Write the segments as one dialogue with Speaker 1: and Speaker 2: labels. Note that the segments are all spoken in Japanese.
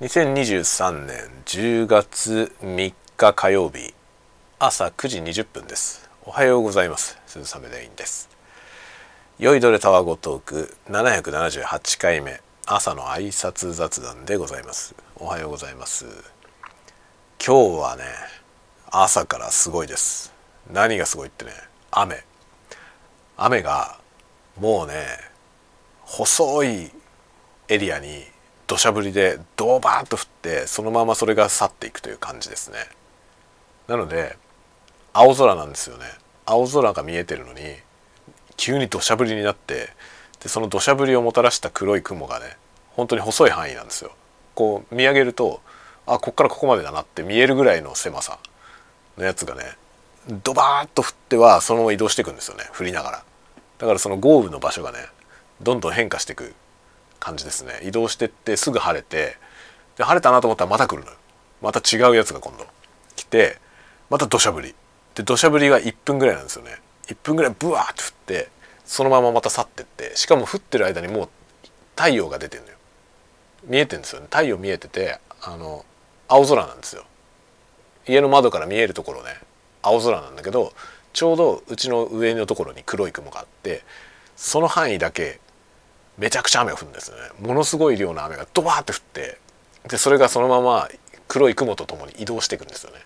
Speaker 1: 2023年10月3日火曜日朝9時20分です。おはようございます。鈴雨レインです。良いどれタワゴトーク778回目朝の挨拶雑談でございます。おはようございます。今日はね朝からすごいです。何がすごいってね雨。雨がもうね細いエリアに土砂降りでドバーッと降ってそのままそれが去っていくという感じですね。なので青空なんですよね。青空が見えてるのに急に土砂降りになってでその土砂降りをもたらした黒い雲がね本当に細い範囲なんですよ。こう見上げるとあこっからここまでだなって見えるぐらいの狭さのやつがねドバーッと降ってはそのまま移動していくんですよね。降りながら。だからその豪雨の場所がねどんどん変化していく感じですね。移動してってすぐ晴れてで晴れたなと思ったらまた来るのよ。また違うやつが今度来てまた土砂降り。で土砂降りが1分ぐらいなんですよね。1分ぐらいブワーって降ってそのまままた去ってってしかも降ってる間にもう太陽が出てるのよ。見えてるんですよね。太陽見えててあの青空なんですよ。家の窓から見えるところね。青空なんだけどちょうどうちの上のところに黒い雲があってその範囲だけめちゃくちゃ雨が降るんですよね。ものすごい量の雨がドバーって降ってでそれがそのまま黒い雲とともに移動していくんですよね。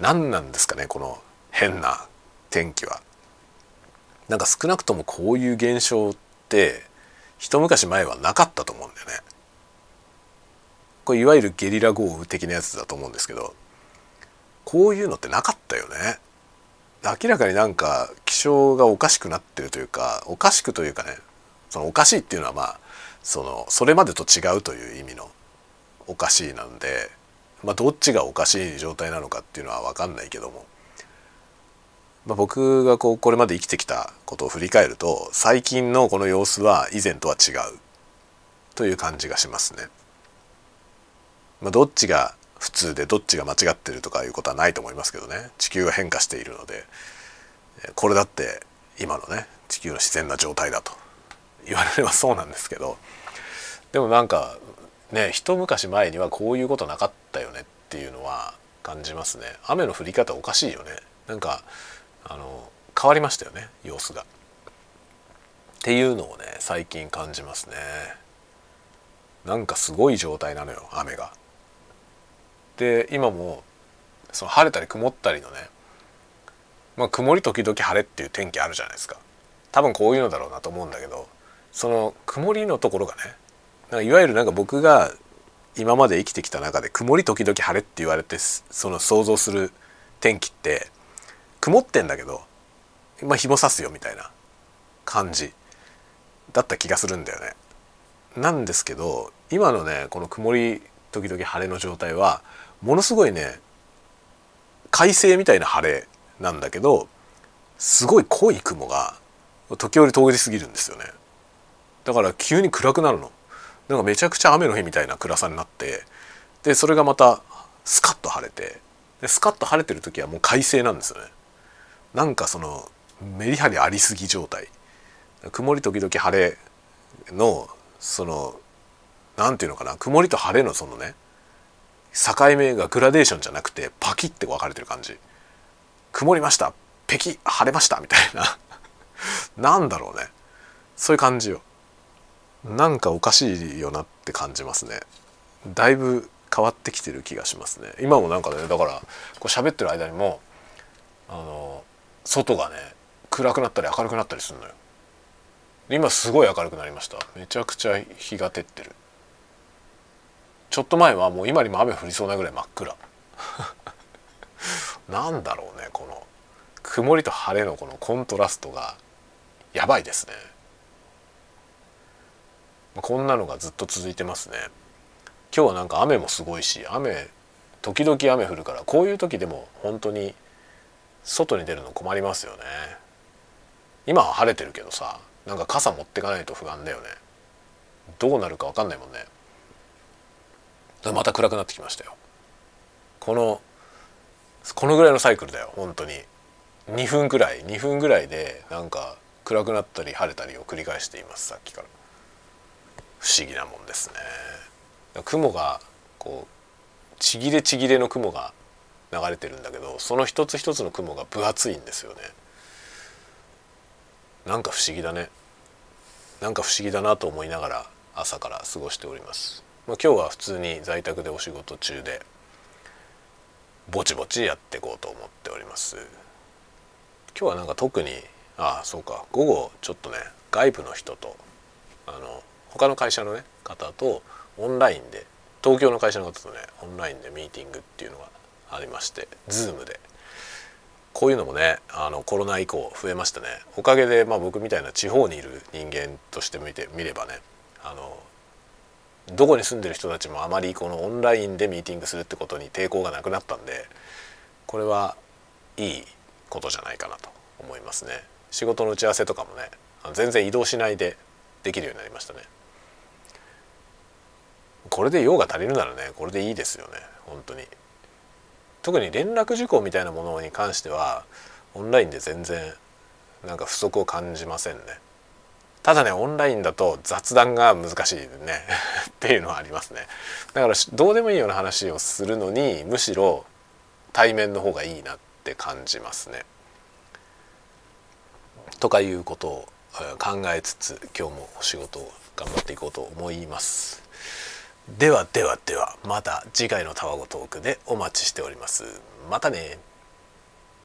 Speaker 1: 何なんですかねこの変な天気は。なんか少なくともこういう現象って一昔前はなかったと思うんだよね。これいわゆるゲリラ豪雨的なやつだと思うんですけどこういうのってなかったよね。明らかになんか気象がおかしくなってるというかおかしくというかねそのおかしいっていうのはまあそのそれまでと違うという意味のおかしいなんで、まあ、どっちがおかしい状態なのかっていうのは分かんないけども、まあ、僕がこうこれまで生きてきたことを振り返ると最近のこの様子は以前とは違うという感じがしますね。まあ、どっちが普通でどっちが間違ってるとかいうことはないと思いますけどね。地球は変化しているのでこれだって今のね地球の自然な状態だと。言われればそうなんですけどでもなんかね一昔前にはこういうことなかったよねっていうのは感じますね。雨の降り方おかしいよね。なんかあの変わりましたよね様子が。っていうのをね最近感じますね。なんかすごい状態なのよ雨が。で今もその晴れたり曇ったりのねまあ曇り時々晴れっていう天気あるじゃないですか。多分こういうのだろうなと思うんだけどその曇りのところがねなんかいわゆるなんか僕が今まで生きてきた中で曇り時々晴れって言われてその想像する天気って曇ってんだけどまあ日も差すよみたいな感じだった気がするんだよね。なんですけど今のねこの曇り時々晴れの状態はものすごいね快晴みたいな晴れなんだけどすごい濃い雲が時折通り過ぎるんですよね。だから急に暗くなるの。なんかめちゃくちゃ雨の日みたいな暗さになってでそれがまたスカッと晴れてでスカッと晴れてる時はもう快晴なんですよね。なんかそのメリハリありすぎ状態。曇り時々晴れのその何て言うのかな。曇りと晴れのそのね境目がグラデーションじゃなくてパキッて分かれてる感じ。曇りましたペキ晴れましたみたいな。なんだろうね。そういう感じよ。なんかおかしいよなって感じますね。だいぶ変わってきてる気がしますね。今もなんかねだからこう喋ってる間にもあの外がね暗くなったり明るくなったりするのよ。今すごい明るくなりました。めちゃくちゃ日が照ってる。ちょっと前はもう今にも雨降りそうなぐらい真っ暗。なんだろうねこの曇りと晴れのこのコントラストがやばいですね。まこんなのがずっと続いてますね。今日はなんか雨もすごいし雨時々雨降るからこういう時でも本当に外に出るの困りますよね。今は晴れてるけどさなんか傘持ってかないと不安だよね。どうなるか分かんないもんね。また暗くなってきましたよ。このこのぐらいのサイクルだよ本当に。2分くらい2分ぐらいでなんか暗くなったり晴れたりを繰り返していますさっきから。不思議なもんですね。雲がこうちぎれちぎれの雲が流れてるんだけどその一つ一つの雲が分厚いんですよね。なんか不思議だね。なんか不思議だなと思いながら朝から過ごしております、まあ、今日は普通に在宅でお仕事中でぼちぼちやっていこうと思っております。今日はなんか特にああそうか。午後ちょっとね外部の人とあの他の会社のね方とオンラインで東京の会社の方とねオンラインでミーティングっていうのがありまして Zoom で。こういうのもねあのコロナ以降増えましたね。おかげで、まあ、僕みたいな地方にいる人間として見てみればねあのどこに住んでる人たちもあまりこのオンラインでミーティングするってことに抵抗がなくなったんでこれはいいことじゃないかなと思いますね。仕事の打ち合わせとかもね全然移動しないでできるようになりましたね。これで用が足りるならねこれでいいですよね本当に。特に連絡事項みたいなものに関してはオンラインで全然なんか不足を感じませんね。ただねオンラインだと雑談が難しいね っていうのはありますね。だからどうでもいいような話をするのにむしろ対面の方がいいなって感じますね。とかいうことを考えつつ今日もお仕事を頑張っていこうと思います。ではではではまた次回のたわごトークでお待ちしております。またね。